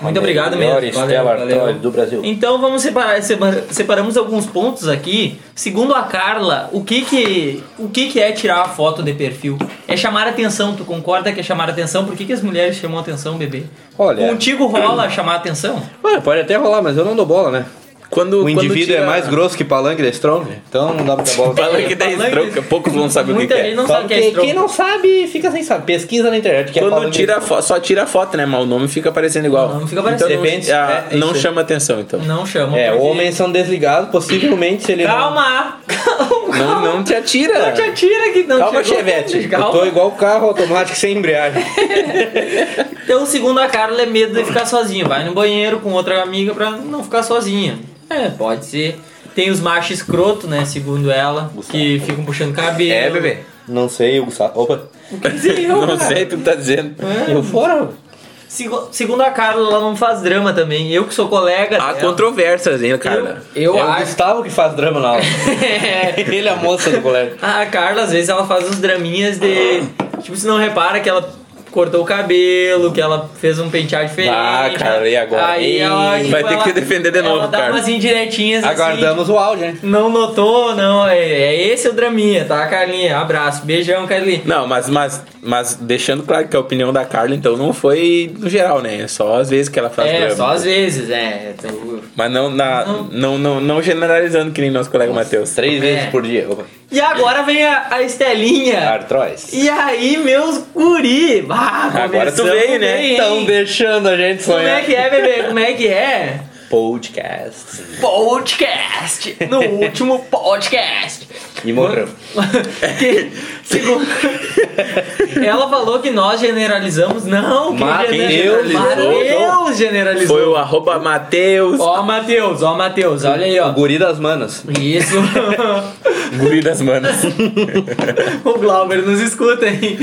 Muito obrigado melhor mesmo. Estela Valeu, valeu. Do Brasil. Então vamos separar, separa- separamos alguns pontos aqui. Segundo a Carla, o que que, o que que é tirar a foto de perfil? É chamar atenção. Tu concorda que é chamar atenção? Por que, que as mulheres chamam atenção, bebê? Olha, Contigo rola chamar atenção? Ué, pode até rolar, mas eu não dou bola, né? Quando, O quando indivíduo tira- é mais grosso que palanque da Strong, então não dá pra bola. Palanque da estronca, poucos vão saber o que, é. não sabe o que é quem não sabe, fica sem saber. Pesquisa na internet. Que é Quando palanque tira só tira a foto, né? Mas o nome fica parecendo igual. O nome fica parecendo. Então, Depende, não, ah, é, não chama atenção, então. Não chama. É, porque- homens são desligados, possivelmente se ele Calma! Não, não te atira. Não te atira que não Calma, chegou. Chevette. Calma. Eu tô igual carro automático sem embreagem. Então, segundo a Carla, é medo de ficar sozinha. Vai no banheiro com outra amiga pra não ficar sozinha. É, pode ser. Tem os machos escroto, né? Segundo ela, que ficam puxando cabelo. É, bebê. Não sei, o Gustavo. Opa. Não sei o que tu tá dizendo. Eu fora. Segu- Segundo a Carla, ela não faz drama também. Eu que sou colega Há dela. controvérsias, hein, Carla? Eu é o acho. Gustavo que faz drama na aula. Ele é a moça do colégio. A Carla, às vezes, ela faz uns draminhas de. Tipo, você não repara que ela cortou o cabelo, que ela fez um penteado diferente. Ah, cara, e agora? Aí ela. Vai tipo, ter que ela- se defender de ela novo, dá cara. umas indiretinhas assim. Aguardamos o áudio, né? Não notou, não. É, é esse o draminha, tá, Carlinha? Abraço. Beijão, Carlinha. Não, mas, mas, mas deixando claro que a opinião da Carla, então, não foi no geral, né? É só às vezes que ela faz É, drama. só às vezes, é. Então, Mas não, na, não. Não, não, generalizando que nem nosso colega Matheus. Três É. vezes por dia. Opa. E agora vem a, a Estelinha. Artroz. E aí, meus guri? Ah, Agora tu veio, né? Estão deixando a gente Como sonhar. é que é, bebê? Como é que é? Podcast. Podcast. No último podcast. E morreu. Que- segundo- Ela falou que nós generalizamos. Não, quem Mas quem generalizou? Mateus generalizou. Foi o arroba Matheus, Ó, Matheus, ó, Matheus, olha aí, O ó. guri das manas. Isso. guri das manas. o Glauber nos escuta, hein?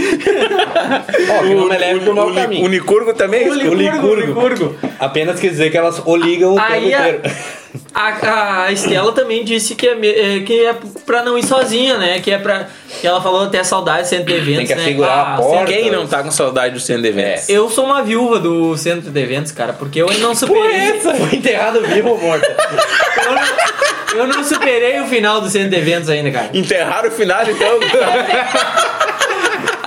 Ó, que não me leve o, caminho. o Nicurgo também? O Licurgo, o Licurgo. Apenas quer dizer que elas o ligam o tempo Aí a, inteiro. a, a Estela também disse que é, é, que é pra não ir sozinha, né? Que é pra. Que ela falou até saudade de centro de eventos, que né? assegurar a porta. Quem não tá com saudade do centro de eventos? Eu sou uma viúva do centro de eventos, cara, porque eu não superei. Foi enterrado vivo ou morto? Eu não, eu não superei o final do centro de eventos ainda, cara. Enterraram o final, então.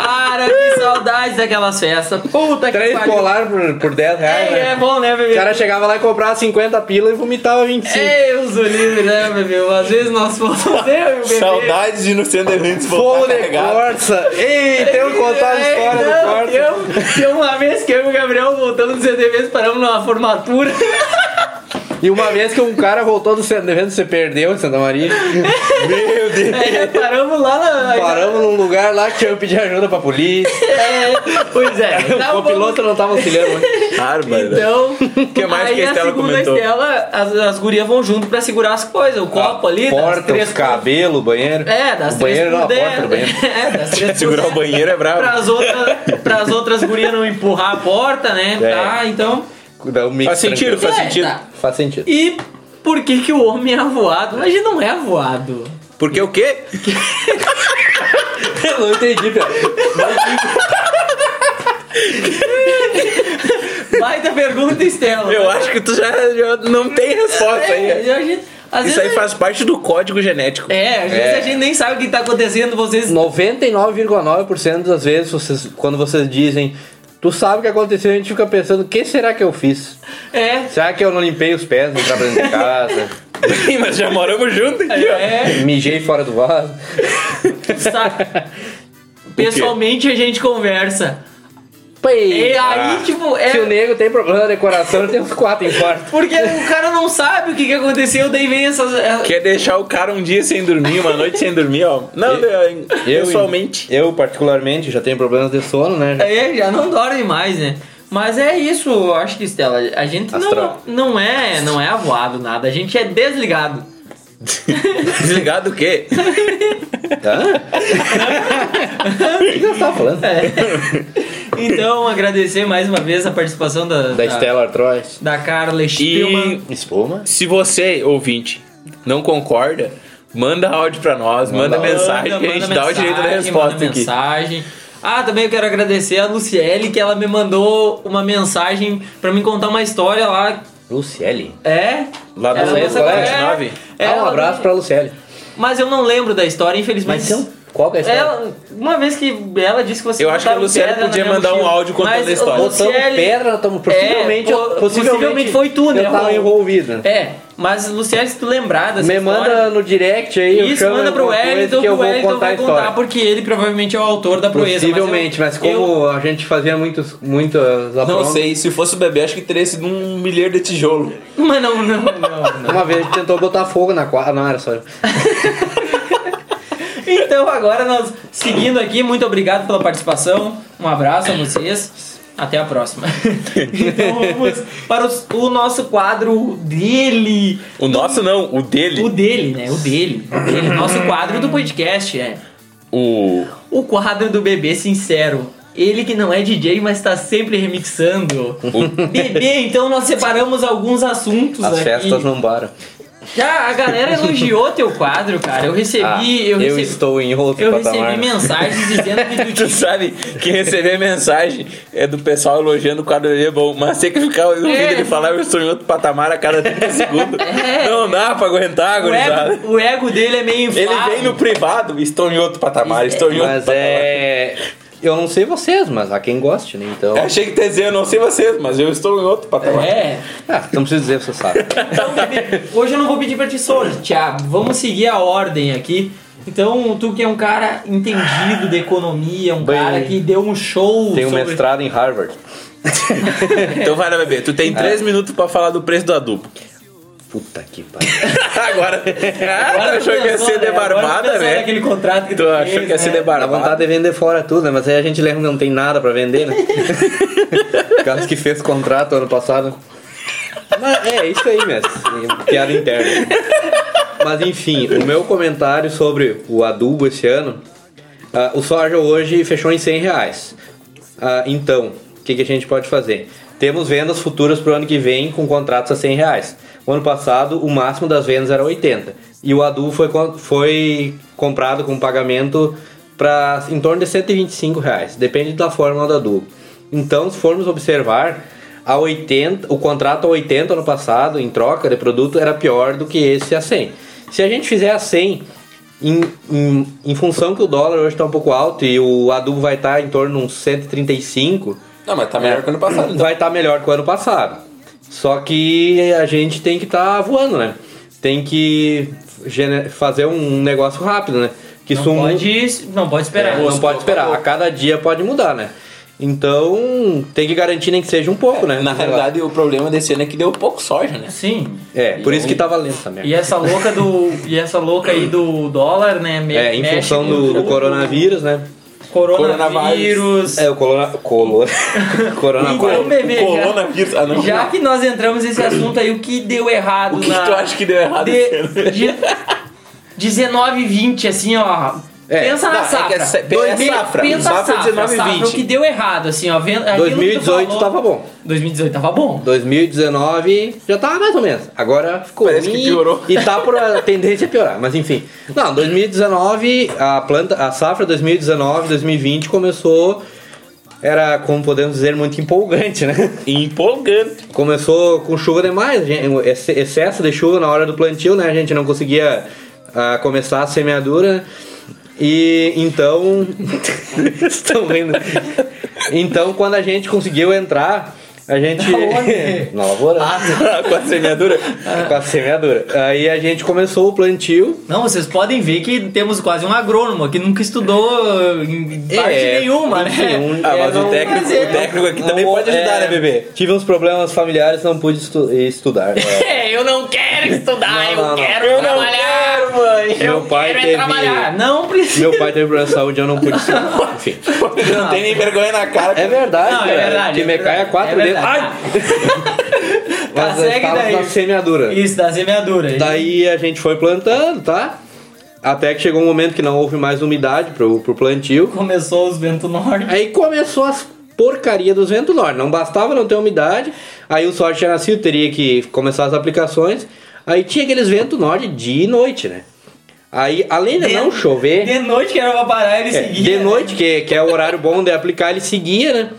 Cara, que saudade daquelas festas. Puta que Três pariu. colar por, por 10 reais, É, né? é bom, né, bebê? O cara chegava lá e comprava 50 pila e vomitava 25. Deus o livre, né, bebê? Às vezes nós fomos eu bebê. Saudades de ir no centro de eventos Fogo voltar de corça! Ei, tem que contar a história do não, corça. Eu, tem uma vez que eu e o Gabriel voltando do CDV, paramos numa formatura. E uma vez que um cara voltou do centro de eventos, você perdeu em Santa Maria. Meu Deus! É, paramos lá na. Paramos num lugar lá que tinha que pedir ajuda pra polícia. É, pois é. o piloto não tava auxiliando muito. Bárbaro. Então, que mais aí que a Estela segunda comentou? Estela, as, as gurias vão junto pra segurar as coisas. O copo ali, das Porta, três os cabelos, o banheiro. É, das o três banheiro não, a por porta do banheiro. É, das três Segurar o banheiro é brabo. Pras outras, pras outras gurias não empurrar a porta, né? É. Tá, então. Dá um mix Faz sentido, tranquilo. faz É, sentido. tá. Faz sentido. E por que que o homem é avoado? Mas ele não é avoado. Porque o quê? Eu não entendi, Pedro. Baita pergunta, Estela. Eu acho que tu já, já não tem resposta É, aí. a gente- Às Isso vezes aí faz parte do código genético. É, às vezes É. a gente nem sabe o que tá acontecendo, vocês. 99,9% das vezes, vocês, quando vocês dizem, tu sabe o que aconteceu, a gente fica pensando, o que será que eu fiz? É. Será que eu não limpei os pés no entrar pra dentro de casa? Mas já moramos juntos aqui, ó. É, Mijei fora do vaso? sabe? Pessoalmente a gente conversa. E E aí, tipo, é. Se o nego tem problema na decoração, ele tem uns quatro infartos. Porque o cara não sabe o que, que aconteceu, daí vem essas. é, Quer deixar o cara um dia sem dormir, uma noite sem dormir, ó. Não, eu, pessoalmente. Eu, particularmente, já tenho problemas de sono, né? É, já não dorme mais, né? Mas é isso, eu acho que, Stella, a gente não, Astral. não é não é avoado nada, a gente é desligado. Desligado o quê? Hã? O que você tava falando? Então, agradecer mais uma vez a participação da, Da Stella Artois. da Carla Spielmann. E Espuma? se você, ouvinte, não concorda, manda áudio pra nós, manda, mensagem que a gente dá o direito da resposta manda aqui. mensagem. Ah, também eu quero agradecer a Luciele, que ela me mandou uma mensagem pra me contar uma história lá. Luciele. É? Lá do Centro ela- 29? é, Ah, um abraço pra Luciele. Mas eu não lembro da história, infelizmente. Mas então, qual que é a história? Ela, uma vez que ela disse que você Eu acho que a Luciele pedra na podia mandar um mochila. áudio contando Mas, a história. Luciele- Botamos pedra, tamo, possivelmente, É, eu- po- possivelmente, possivelmente foi tu, né, Eu tava envolvido. É, mas Luciele, se tu lembrar dessa Me história... manda no direct aí, eu Isso, manda pro Wellington, eu o vou Wellington contar a vai história. contar, porque ele provavelmente é o autor da proeza. Possivelmente, mas, eu- como a gente fazia muitos, muitas Não aprontas, sei, se fosse o bebê, acho que teria sido um milheiro de tijolo. eu- Mas não, não, não, não. Uma vez a gente tentou botar fogo na quadra, não era só eu. Então agora nós, seguindo aqui, muito obrigado pela participação. Um abraço a vocês. Até a próxima. então vamos para os- o nosso quadro dele. O nosso não, o dele. O dele, né? O dele. O dele. Nosso quadro do podcast, é. O. O quadro do bebê sincero. Ele que não é DJ, mas tá sempre remixando. Bebê, então nós separamos alguns assuntos As aqui. festas não param. Já a galera elogiou teu quadro, cara. Eu recebi, Ah, eu eu recebi, estou em outro eu patamar. recebi mensagens dizendo que tu Tu sabe que receber mensagem é do pessoal elogiando o quadro dele é bom, mas tem que ficar ouvindo É. ele falar eu estou em outro patamar a cada 30 segundos. É. Não dá pra aguentar, o gurizada. ego, o ego dele é meio Ele inflado. vem no privado, estou em outro patamar, estou em outro Mas patamar. é. Eu não sei vocês, mas há quem goste, né? Então. Eu achei que te dizer, eu não sei vocês, mas eu estou em outro patamar. É. Ah, não preciso dizer, você sabe. Então, bebê, hoje eu não vou pedir pra ti sortear. Vamos seguir a ordem aqui. Então, tu que é um cara entendido de economia, um Bem, cara que deu um show Tenho sobre... mestrado em Harvard. Então vai lá, bebê. Tu tem 3 minutos pra falar do preço do adubo. Puta que pariu. Agora, Agora tu achou que ia ser né? Agora debarbada, né? naquele contrato que tu, Tu achou fez, que ia ser né? Dá debarbada? vontade de vender fora tudo, né? Mas aí a gente lembra que não tem nada pra vender, né? o caso que fez contrato ano passado. Mas é isso aí mesmo. Piada interna. Mas enfim, o meu comentário sobre o adubo esse ano. ah, o soja hoje fechou em 100 reais. Ah, então, o que, que a gente pode fazer? Temos vendas futuras para o ano que vem com contratos a 100 reais. O ano passado, o máximo das vendas era 80. E o adubo foi, foi comprado com pagamento para em torno de 125 reais. Depende da fórmula do adubo. Então, se formos observar, a 80, o contrato a 80 ano passado, em troca de produto, era pior do que esse a 100. Se a gente fizer a 100, em, em, em função que o dólar hoje está um pouco alto e o adubo vai estar em torno de uns 135, Não, mas tá melhor que o ano passado. então. vai estar melhor que o ano passado. Só que a gente tem que estar voando, né? Tem que fazer um negócio rápido, né? Que Não pode, não pode esperar. é, não pode esperar. A cada dia pode mudar, né? Então tem que garantir nem que seja um pouco, né? Na realidade, o problema desse ano é que deu pouco soja, né? Sim. É, por isso que tá valendo essa merda. E essa louca do e essa louca aí do dólar, né? me- É, em função do, do coronavírus, né? Coronavírus. É, o corona... Colo... Coronavírus. bebê, já, Coronavírus. Ah, não. já que nós entramos nesse assunto aí, o que deu errado O que, na que tu acha que deu errado de, de 19 e 20, assim, ó. É, pensa na não, é safra. que é se- é Dois mil- safra. Pensa Safra a safra, 19 e safra, 20. O que deu errado, assim, ó. vendo- aquilo que tu 2018 falou- tava bom. 2018 tava bom. 2019 já tava mais ou menos. Agora ficou Parece que ruim piorou. E tá por a tendência a piorar, mas enfim. Não, 2019, a planta, a safra 2019, 2020 começou era, como podemos dizer, muito empolgante, né? Empolgante. Começou com chuva demais, excesso de chuva na hora do plantio, né? A gente não conseguia ah, começar a semeadura. E então. Estão rindo. Então, quando a gente conseguiu entrar, a gente. Na lavoura. Com a semeadura. Com a semeadura. Aí a gente começou o plantio. Não, vocês podem ver que temos quase um agrônomo que nunca estudou em parte É, nenhuma, enfim, né? um- Ah, mas é, o não- técnico, é- o técnico aqui também não- pode ajudar, é, né, bebê? Tive uns problemas familiares, não pude estu- estudar. É, eu não quero estudar, Não, eu não, não. quero Eu não trabalhar. mãe. Eu Meu pai quero é teve- trabalhar. Não precisa. Meu pai teve problema de saúde, eu não pude estudar. Enfim. Não tem nem vergonha na cara. É verdade, Não, é cara. verdade, Que é me cai a verdade, quatro é dedos. Ai! Tá, Mas segue estava daí. na semeadura. Isso, da semeadura. Daí a gente foi plantando, tá? Até que chegou um momento que não houve mais umidade pro, pro plantio. Começou os ventos norte. Aí começou as porcaria dos ventos norte. Não bastava não ter umidade. Aí o sol tinha nascido, teria que começar as aplicações. Aí tinha aqueles ventos norte dia e noite, né? Aí, além de, De- não chover. De noite que era pra parar, ele É, seguia. de né? noite, que, que é o horário bom de aplicar, ele seguia, né?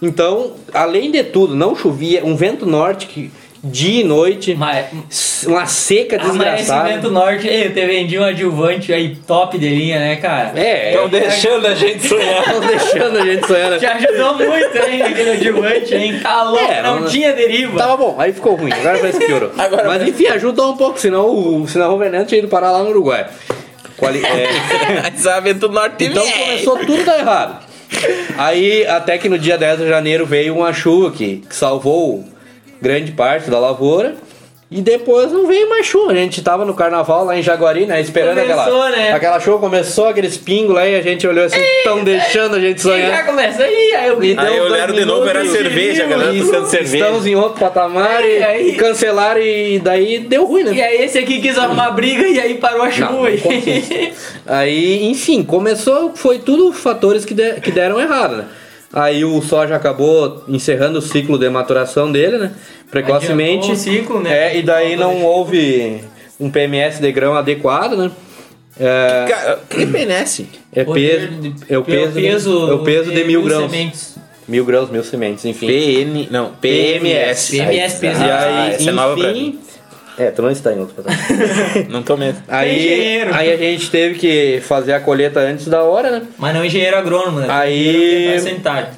Então, além de tudo, não chovia, um vento norte que dia e noite, Mas, uma seca desgraçada. vento norte, ei, eu te vendi um adjuvante aí top de linha, né, cara? É, Estão deixando a gente sonhar. Estão deixando a gente sonhar. né? Te ajudou muito, hein, aquele adjuvante, hein? Tá louco, É, não, não- tinha deriva. Tava bom, aí ficou ruim, agora parece que piorou. Agora Mas enfim, ajudou um pouco, senão o, senão o Veneno tinha ido parar lá no Uruguai. Quali- é, Sabe tudo norte Então começou tudo a dar errado. Aí, até que no dia 10 de janeiro veio uma chuva que, que salvou grande parte da lavoura. E depois não veio mais chuva. A gente tava no carnaval lá em Jaguari, né? Esperando Começou, aquela, né? aquela chuva. Começou aqueles pingos lá e a gente olhou assim, estão deixando a gente E já sonhar. começa aí, aí eu E Aí olharam de novo, era cerveja, a galera e buscando cerveja. Estamos em outro patamar e, aí- e cancelaram e daí deu ruim, né? E aí esse aqui quis arrumar briga e aí parou a chuva. Aí, enfim, começou, foi tudo fatores que, de- que deram errado, né? Aí o soja acabou encerrando o ciclo de maturação dele, né? Precocemente. Ciclo, né? É, e daí não houve um PMS de grão adequado, né? É, Cara, que PNS? é peso, é o peso, peso, é o peso de mil grãos. sementes. Mil grãos, mil sementes, enfim. PN, não, PMS. PMS, E peso. aí, Ah, é enfim. É, tu não está em outro patamar. Não tô mesmo. Aí, engenheiro. aí a gente teve que fazer a colheita antes da hora, né? Mas não engenheiro agrônomo, né? Aí-.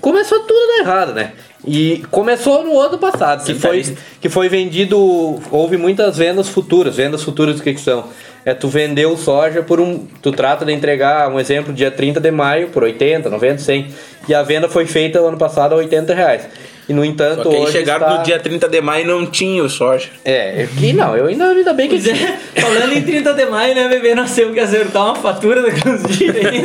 Começou tudo a dar errado, né? E começou no ano passado, que foi, que foi vendido. Houve muitas vendas futuras. Vendas futuras o que, que são? É tu vender o soja por um. Tu trata de entregar, um exemplo, dia 30 de maio por 80, 90, 100. E a venda foi feita no ano passado a 80 reais. E no entanto, Só que aí hoje. chegaram está... no dia 30 de maio e não tinha o soja. É, que não, eu ainda, ainda bem que. Pois é, falando em 30 de maio, né, bebê? Nós temos que acertar uma fatura daqui uns dias aí.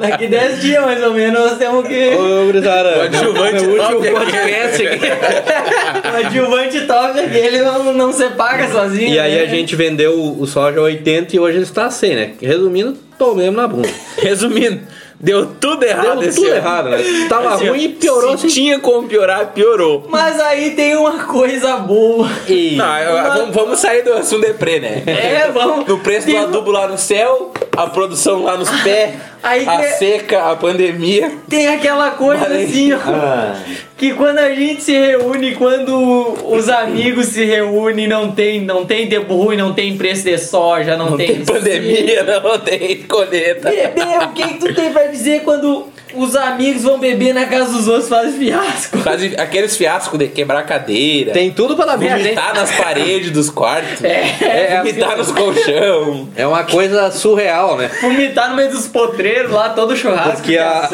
Daqui 10 dias, mais ou menos, nós temos que. Ô, gurizada, O adjuvante top podcast aqui. O adjuvante top aqui, ele não, não se paga sozinho. E aí né? a gente vendeu o soja a 80 e hoje ele está a 100, né? Resumindo, tomemos na bunda. Resumindo, deu tudo errado Deu esse tudo ano. errado, né? Tava Assim, ruim e piorou Se assim. tinha como piorar, piorou. Mas aí tem uma coisa boa. E... Não, eu- vamos, vamos sair do assunto deprê, né? É, vamos. Do preço do Tem- adubo lá no céu, a produção lá nos pés, Aí a que- seca, a pandemia. Tem aquela coisa Mas- assim, ó. Ah, Que quando a gente se reúne, quando os amigos se reúnem, não tem, não tem tempo ruim, não tem preço de soja, não, Não tem pandemia, não tem colheita. Bebê, o que, que tu tem pra dizer quando os amigos vão beber na casa dos outros fazem fiasco? Quase aqueles fiascos de quebrar cadeira. tem tudo merda, hein? Vomitar nas paredes dos quartos. É, vomitar nos colchão. É uma coisa surreal, né? Vomitar no meio dos potreiros lá, todo churrasco. Porque a-.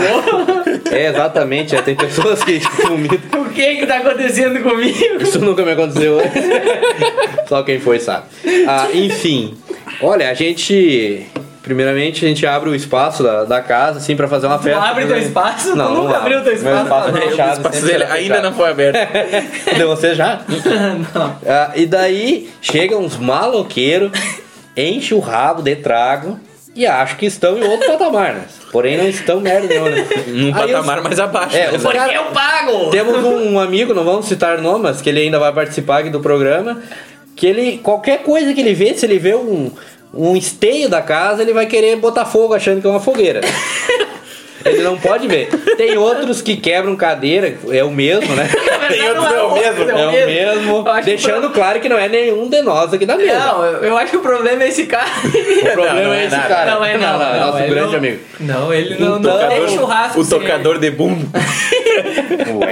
É, exatamente. é, tem pessoas que vomitam. o que que tá acontecendo comigo? Isso nunca me aconteceu antes. Só quem foi sabe. Ah, enfim, olha, a gente. Primeiramente, a gente abre o espaço da, da casa, assim, pra fazer uma festa. abre teu espaço? Tu Não, nunca não abriu teu Meu espaço? espaço é Não. fechado, O espaço sempre dele será ainda fechado. não foi aberto. De você já? Não. Ah, e daí chegam uns maloqueiros, enche o rabo de trago e acham que estão em outro patamar, né? Porém não estão merda nenhuma, né? Num Aí patamar mais abaixo. É, né? Porque cara- eu pago! Temos um, amigo, não vamos citar nomes, que ele ainda vai participar aqui do programa, que ele, qualquer coisa que ele vê, se ele vê um, um esteio da casa, ele vai querer botar fogo achando que é uma fogueira. Ele não pode ver. Tem outros que quebram cadeira, é o mesmo, né? Tem outros é o mesmo. É o mesmo. Que Deixando claro que não é nenhum de nós aqui da mesa. Não, eu, acho que o problema é esse cara. O problema não é é esse nada. cara. Não é não, é não, nosso grande não- amigo. Não, ele não, não é churrasco. O tocador de bumbo.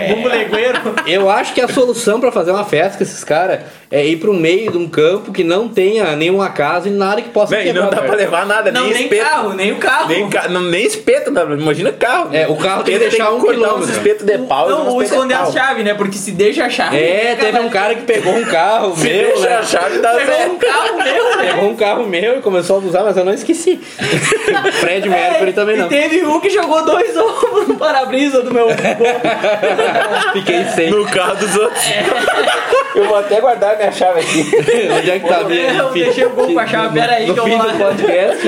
Bumbo legueiro. Eu acho que a solução pra fazer uma festa com esses caras é ir pro meio de um campo que não tenha nenhuma casa e nada que possa Véi, não dá pra levar nada, Não, nem, nem espeto. carro, nem o carro. Nem, ca... não, nem espeto, imagina carro. É, o carro tem que Espeto deixar um cortar quilômetro. uns espetos de pau. e Não, ou esconder pau. as chaves, né? Porque se deixa a chave. É, teve um cara que pegou um carro Se meu, deixa né? a chave da Pegou um carro meu, né? Pegou um carro meu e começou a usar, mas eu não esqueci. Fred Mercury também não. E teve um que jogou dois ovos no para-brisa do meu. Fiquei sem. No carro dos outros. É. Eu vou até guardar minha chave aqui. Onde é que tá mesmo? Eu deixei o gol com a chave, pera aí que eu vou do lá. podcast.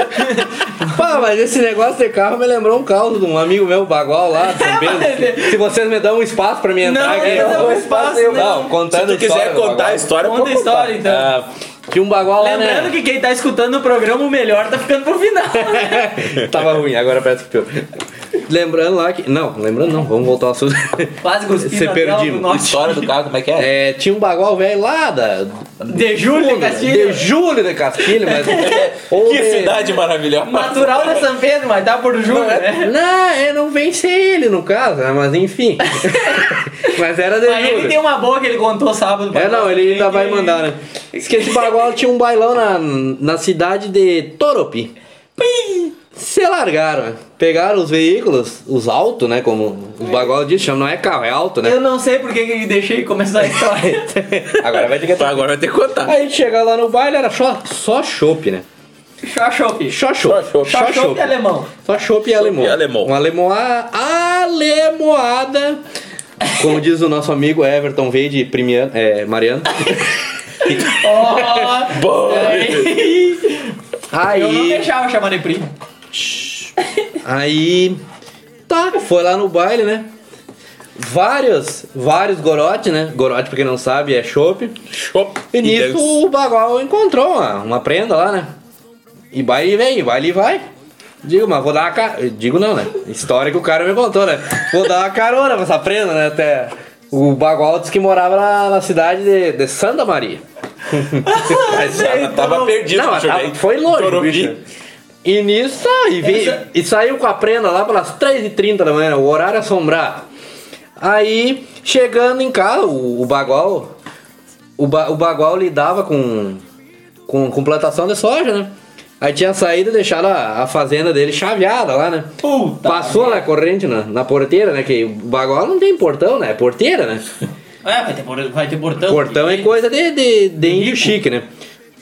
Pá, mas esse negócio de carro me lembrou um caos de um amigo meu, Bagual, lá de São Pedro. Se vocês me dão um espaço pra mim entrar Não, aqui. Um espaço, não. Não, contando Se tu quiser história contar a história, Conta a história, então. Ah, tinha um Bagual lá, Lembrando né? que quem tá escutando o programa, o melhor tá ficando pro final. Tava ruim, agora parece que pior. Lembrando lá que. Não, lembrando não, vamos voltar ao assunto. Quase cuspi Você perdimos. do. História do carro, como é que é? É, tinha um Bagual velho lá da. De Júlio de Castilho. De Júlio de Castilho, mas. Que de- cidade maravilhosa. Natural de São Pedro, mas tá por Júlio, né? Não, é, não vem ser ele no caso, né? mas enfim. mas era de Mas ele Júlio. tem uma boa que ele contou sábado. É, não, ele também, ainda vai mandar, né? Diz que esse bagual tinha um bailão na, na cidade de Toropi. Se largaram, né? pegaram os veículos, os altos, né? Como o bagual diz, chama, não é carro, é alto, né? Eu não sei porque que deixei começar a história. Agora vai ter que Agora vai ter que contar. Aí a gente chega lá no baile, era só, só chopp, né? Só chopp. Só chopp. chopp. Só chopp alemão. Só chopp e alemão. e alemão. Uma alemoa, alemoada. Como diz o nosso amigo Everton Veide Primiano, é, Mariano. Ó, Boa. Aí. Eu não deixava chamar de primo. Aí. Tá, foi lá no baile, né? Vários, vários gorote, né? Gorote, pra quem não sabe, é chopp. Chopp. E nisso o Bagual encontrou uma, uma prenda lá, né? E baile vem, baile vai. Digo, mas vou dar uma carona. Digo não, né? História que o cara me contou, né? Vou dar uma carona pra essa prenda, né? Até. O Bagual disse que morava na, na cidade de, de Santa Maria. Mas já tava perdido Não, tava- foi longe, bicho. E nisso, e, vi- Essa- e saiu com a prenda lá pelas 3h30 da manhã, o horário assombrado. Aí, chegando em casa, o, o Bagual, o, ba, o Bagual lidava com, com, com plantação de soja, né? Aí tinha saído e deixado a, a fazenda dele chaveada lá, né? Puta. Passou na corrente, na, na porteira, né? Que o Bagual não tem portão, né? É porteira, né? É, vai ter, vai ter portão. Portão é coisa de, de, de índio chique, né?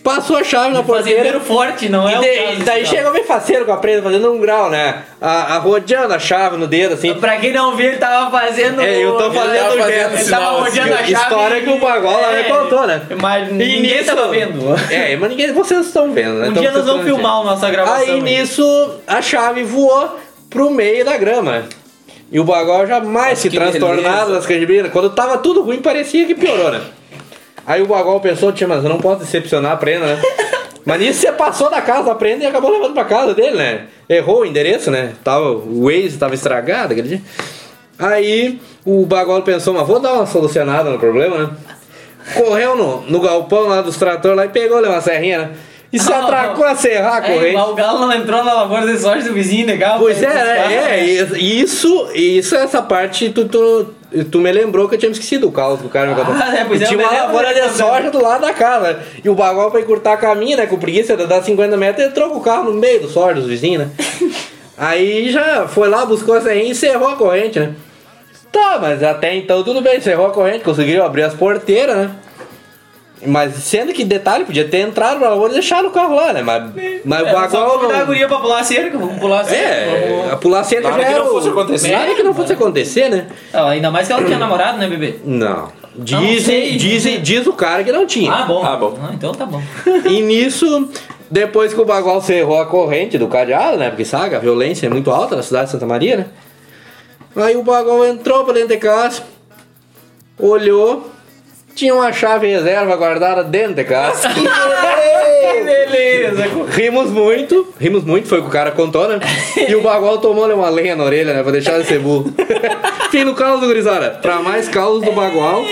Passou a chave na porteira. Fazendeiro forte, não é E daí, caso daí chegou bem faceiro com a prenda, fazendo um grau, né? A, a rodeando a chave no dedo, assim. Pra quem não viu, ele tava fazendo. É, eu tô fazendo tava o fazendo gesto. Ele tava rodeando a assim, chave. história que o Bagual lá me contou, né? Mas ninguém nisso- tava vendo. É, mas ninguém, vocês estão vendo, né? Um Então dia nós vamos filmar a nossa gravação. Aí nisso a chave voou pro meio da grama. E o Bagual já mais que que transtornado beleza. das canjibrinas. Quando tava tudo ruim, parecia que piorou, né? Aí o Bagual pensou, tia, mas eu não posso decepcionar a prenda, né? Mas nisso você passou da casa da prenda e acabou levando pra casa dele, né? Errou o endereço, né? Tava, o Waze tava estragado aquele dia. Aí o Bagual pensou, mas vou dar uma solucionada no problema, né? Correu no, no galpão lá dos tratores lá e pegou ali uma serrinha, né? E se atracou a serrar a É, corrente. o galo não entrou na lavoura de soja do vizinho, legal? Pois é, né? é, isso, isso, essa parte tu, tu, tu me lembrou que eu tinha esquecido o caos do cara contou. é, pois é, Tinha uma lavoura de soja do lado da casa. E o bagual pra encurtar caminho, né? Com preguiça de dar 50 metros, ele trocou o carro no meio do soja dos vizinhos, né? Aí já foi lá, buscou a serrinha e encerrou a corrente, né? Tá, mas até então tudo bem, encerrou a corrente, conseguiu abrir as porteiras, né? Mas sendo que detalhe, podia ter entrado pra lavoura e deixado o carro lá, né? Mas, mas o É, só convidar a não... guria pra pular a cerca, vamos pular a cerca. É, vamos- a pular cerca Nada já que era não fosse acontecer. Nada que não fosse acontecer, né? Ah, ainda mais que ela tinha namorado, né, bebê? Não. não Dizem, sei. dizem, diz o cara que não tinha. Ah, bom. Ah, bom. Ah, então tá bom. E nisso, depois que o Bagual cerrou a corrente do cadeado, né? Porque sabe, a violência é muito alta na cidade de Santa Maria, né? Aí o Bagual entrou pra dentro de casa, olhou, tinha uma chave reserva guardada dentro de casa. Beleza. Rimos muito, rimos muito, foi o que o cara contou, né? E o Bagual tomou uma lenha na orelha, né? Pra deixar de ser burro. Fim do caos, gurizada. Pra mais caos do Bagual,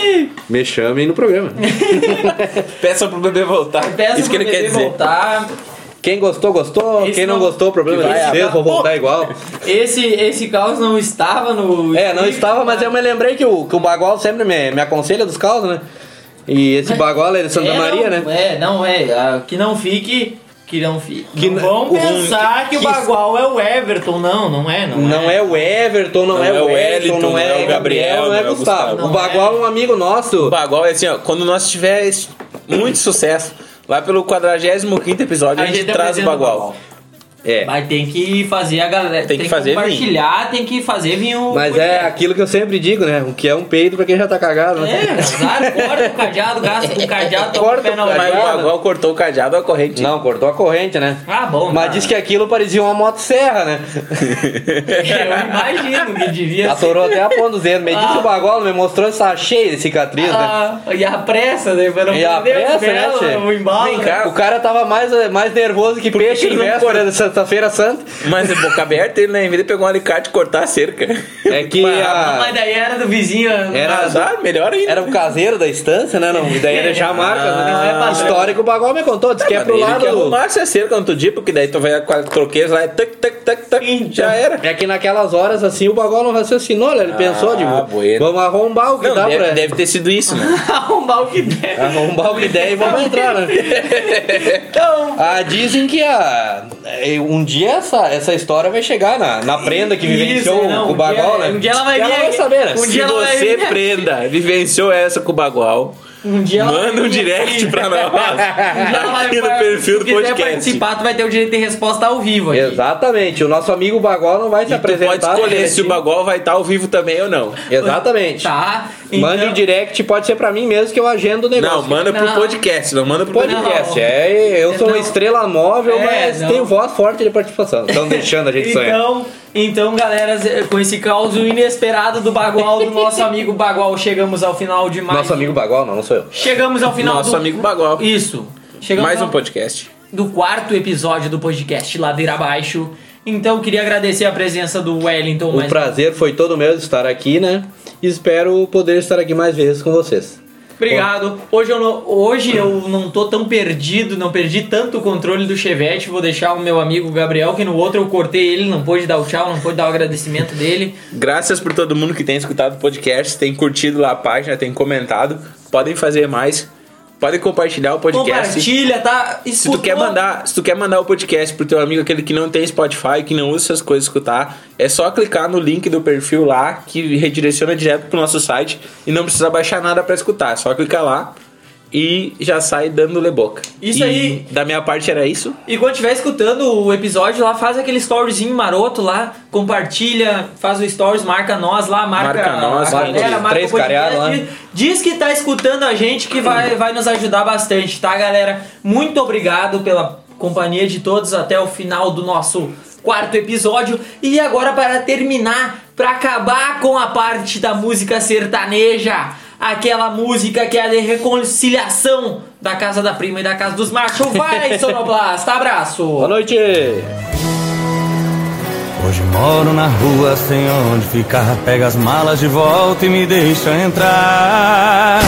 me chamem no programa. Peça pro bebê voltar. Peço Isso que pro ele quer bebê dizer. voltar. Quem gostou, gostou. Esse Quem não, não- gostou, o problema é seu, vou voltar igual. Esse, esse caos não estava no. É, não estava, mas eu me lembrei que o, que o Bagual sempre me, me aconselha dos causos, né? E esse Bagual é de Santa É, Maria, não, né? É, não é. ah, Que não fique. Que não fique. Que não vão pensar que, o que- Bagual é o Everton. Não, não é. Não, Não é o Everton, não, é o Wellington, não é o Gabriel, não é o Gustavo. Não O Bagual é um amigo nosso. O Bagual é assim, ó, quando nós tivermos muito sucesso, lá pelo 45 episódio, a, gente, traz o apresenta Bagual. É. Mas tem que fazer a galera. Tem que fazer compartilhar, tem que fazer. Mas é aquilo que eu sempre digo, né? O que é um peido pra quem já tá cagado, né? É, azar, corta o cadeado, gasta com o cadeado, toma Corta o pé na o Mas o orelha. Bagual cortou o cadeado, a corrente. Não, cortou a corrente, né? Ah, bom. Mas tá. disse que aquilo parecia uma motosserra, né? Eu imagino que devia ser. Atorou até a ponta dos dedos. Me disse Ah. o Bagual, me mostrou essa cheia de cicatriz, né? Ah, e a pressa, né? Pra não E a pressa, né, o embalo. Vem cá. O cara tava mais, mais nervoso que que peixe em véspera de Sexta-feira Santa. Mas de boca aberta, ele na vida pegou um alicate e cortar a cerca. É que Ah, a- Mas daí era do vizinho. Era- Azar, melhor ainda. era o caseiro da estância, né? Não, e daí ele já marca, né? Não é. Histórico, o Bagual me contou, disse que é pro lado... arrumar essa cerca no outro dia, porque daí tu vai com a troqueira lá, e tac, tac, tac, tac, já era. É que naquelas horas, assim, o Bagual não raciocinou, né? ele pensou, tipo, bueno. vamos arrombar o que Não, dá deve, pra... deve ter sido isso, né? Arrombar o que der. Arrombar o que der e vamos entrar, né? Então, Ah, dizem que a, um dia essa, essa história vai chegar na, na prenda que vivenciou Isso, não, o um Bagual, dia- né? um dia ela vai E vir vai saber, né? um Se ela você prenda, vivenciou essa com o Bagual, um dia manda um direct pra nós. Um Aqui no perfil do Se quiser podcast. participar, tu vai ter o direito de resposta ao vivo aqui. Exatamente, o nosso amigo Bagual não vai se tu apresentar. pode escolher se o. Bagual vai estar ao vivo também ou não. Exatamente. Tá? Mande então- um direct, pode ser pra mim mesmo que eu agendo o negócio. Não, manda pro Não. podcast, não manda pro Podcast, Não. é, eu sou uma Não. estrela móvel, É, mas não. tenho voz forte de participação. Estão deixando a gente sonhar. Então, então, galera, com esse caos inesperado do Bagual, do nosso amigo Bagual, chegamos ao final de mais. Nosso amigo Bagual, não, não sou eu. Chegamos ao final Nosso do... amigo Bagual. Isso. Chegamos Mais ao- um podcast. do quarto episódio do podcast Ladeira Abaixo. Então, queria agradecer a presença do Wellington. O mais- prazer foi todo meu de estar aqui, né? E espero poder estar aqui mais vezes com vocês. Obrigado. Hoje eu, não, hoje eu não tô tão perdido, não perdi tanto o controle do Chevette. Vou deixar o meu amigo Gabriel, que no outro eu cortei ele, não pôde dar o tchau, não pôde dar o agradecimento dele. Graças por todo mundo que tem escutado o podcast, tem curtido lá a página, tem comentado. Podem fazer mais. Podem compartilhar o podcast. Compartilha, tá? Se tu quer mandar, se tu quer mandar o podcast pro teu amigo aquele que não tem Spotify, que não usa essas coisas escutar, é só clicar no link do perfil lá que redireciona direto pro nosso site e não precisa baixar nada pra escutar, é só clicar lá e já sai dando le boca. Isso E aí. Da minha parte era isso. E quando estiver escutando o episódio lá, faz aquele storyzinho maroto lá, compartilha, faz o stories, marca nós lá, marca, Marca nós, a galera, marca três podcast, lá. diz- Diz que tá escutando a gente que vai, vai nos ajudar bastante, tá, galera? Muito obrigado pela companhia de todos até o final do nosso quarto episódio. E agora, para terminar, para acabar com a parte da música sertaneja, aquela música que é a de reconciliação da casa da prima e da casa dos machos. Vai, Sonoblasta, abraço! Boa noite! Hoje moro na rua sem onde ficar. Pega as malas de volta e me deixa entrar.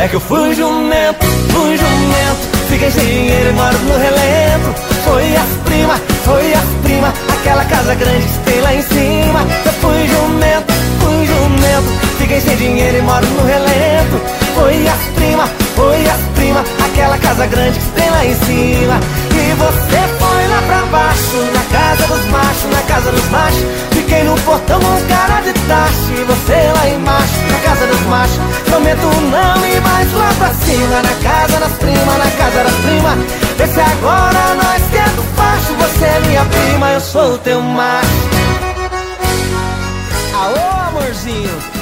É que eu fui jumento, fui jumento. Fiquei sem dinheiro e moro no relento. Foi as prima, foi as prima. Aquela casa grande que tem lá em cima. Eu fui jumento, fui jumento. Fiquei sem dinheiro e moro no relento. Foi as prima, foi as prima. Aquela casa grande que tem lá em cima. E você foi lá pra baixo, na casa dos machos, na casa dos machos. Fiquei no portão com cara de taxa. E você lá embaixo, na casa dos machos. Prometo não ir mais lá pra cima, na casa das primas, na casa das primas. Vê se agora nós temos facho. Você é minha prima, eu sou o teu macho. Aô, amorzinho.